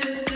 do, do.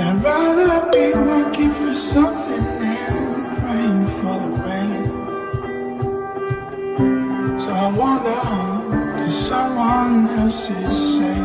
I'd rather be working for something than praying for the rain. So I wander home to someone else's say.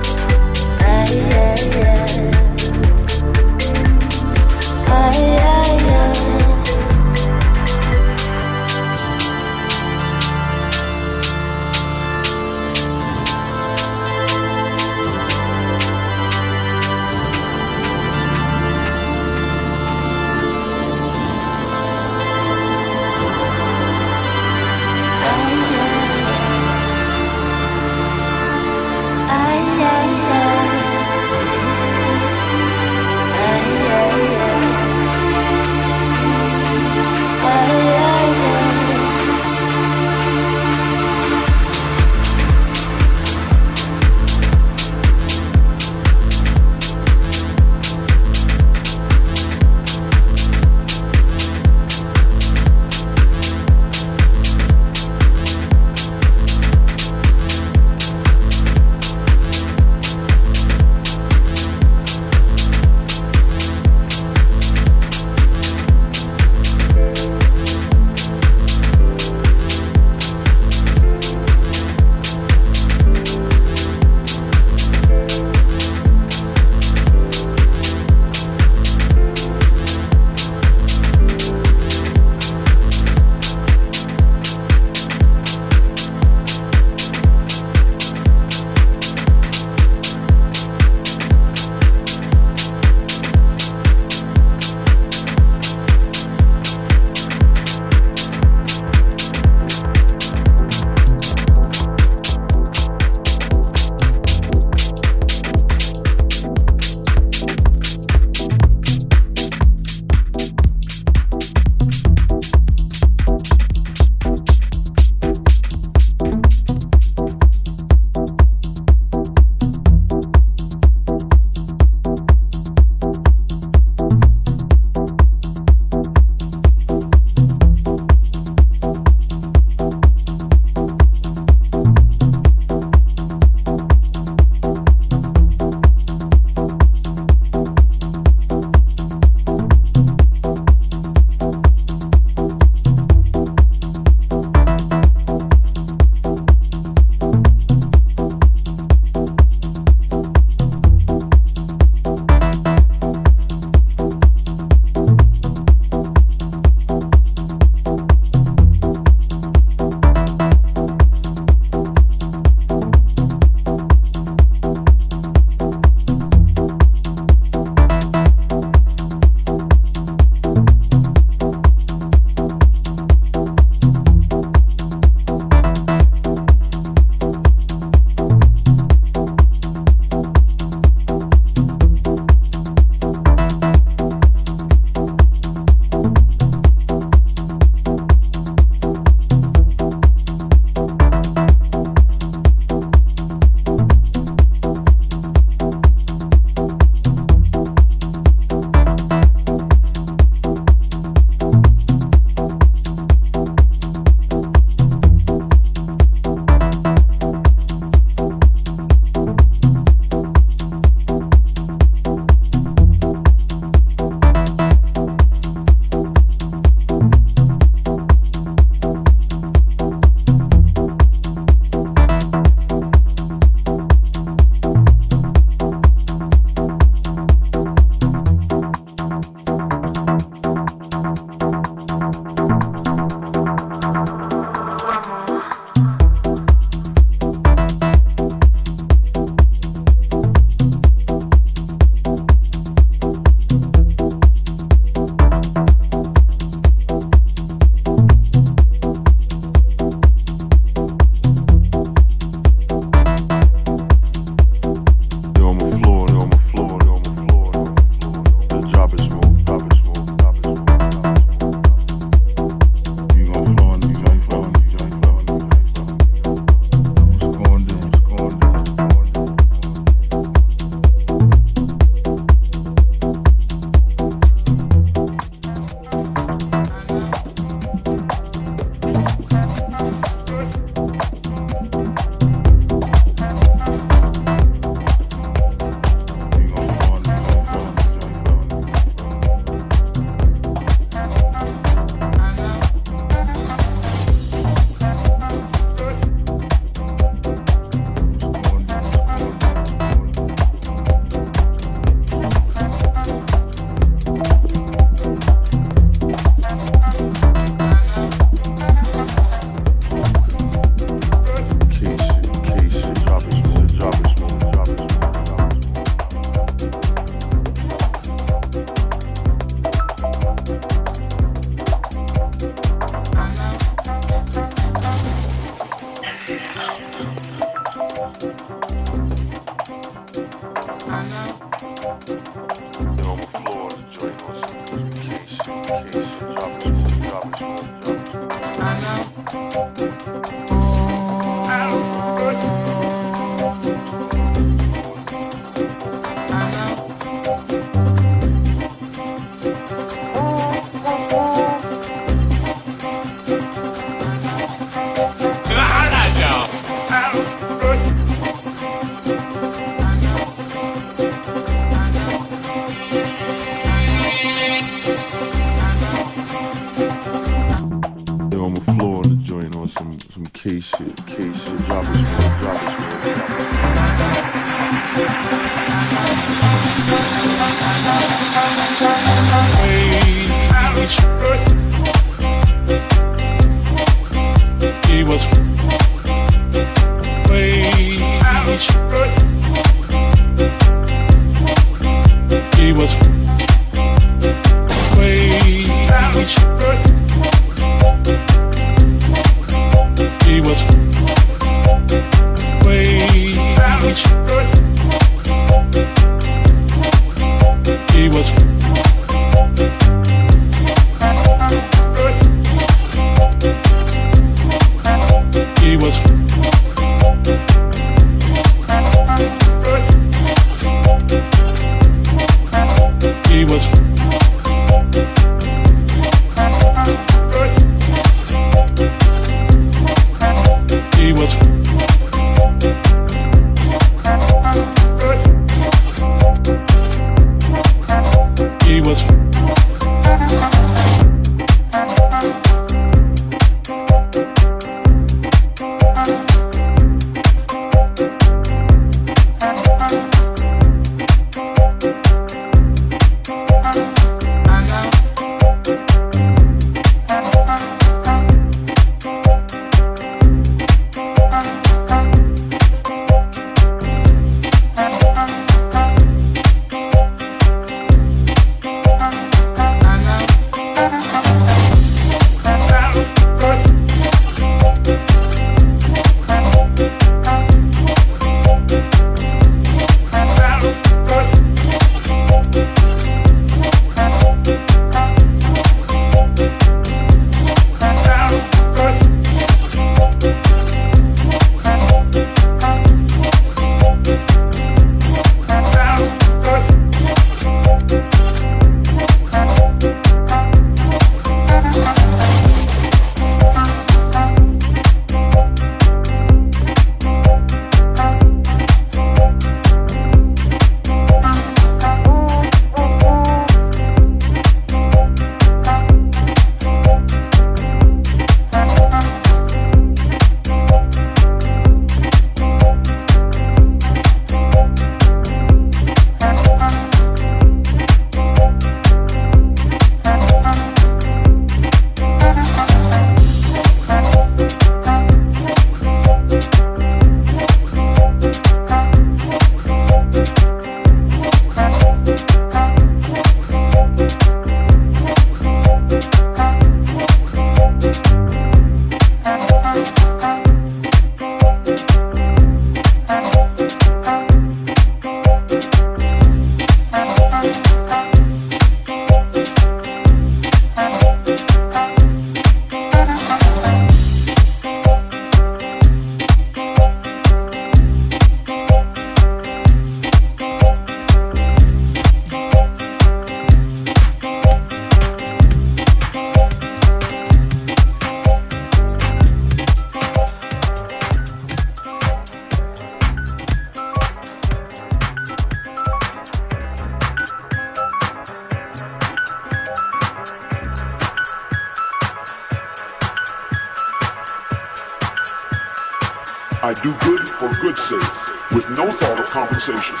Sake,